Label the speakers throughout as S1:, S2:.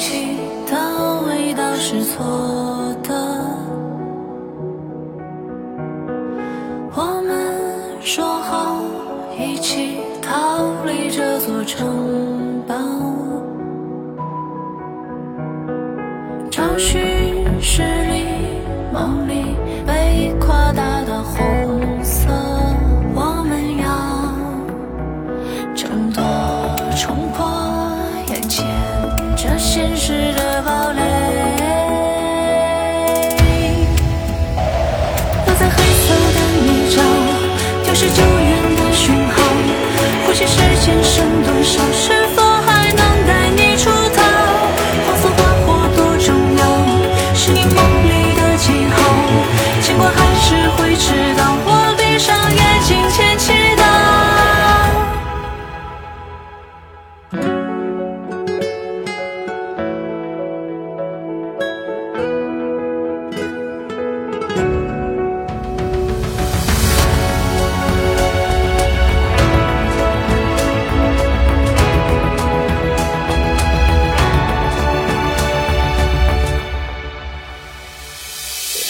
S1: 起的味道是错的。我们说好一起逃离这座城堡，找寻十里梦里被困。这现实的堡垒。落在黑色的泥沼，丢失救援的讯号。呼吸时间剩多少？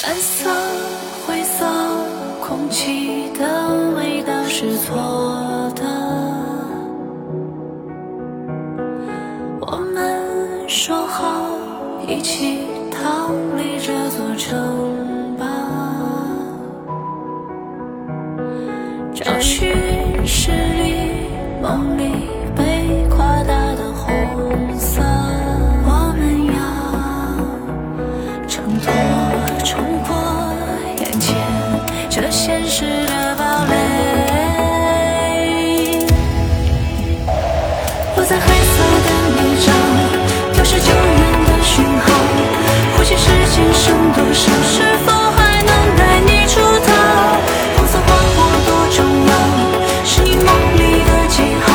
S1: 蓝色、灰色，空气的味道是错的。我们说好一起逃离这多少？是否还能带你出逃？红色花火多重要，是你梦里的记号。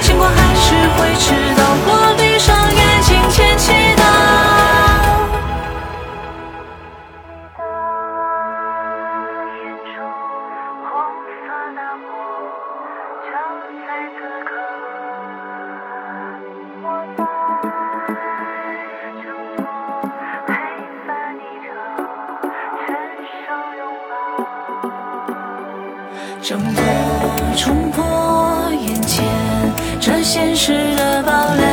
S1: 尽管还是会迟到，我闭上眼睛前祈祷。
S2: 眼中红色的火，就在此刻。
S1: 挣脱，冲破眼前这现实的堡垒。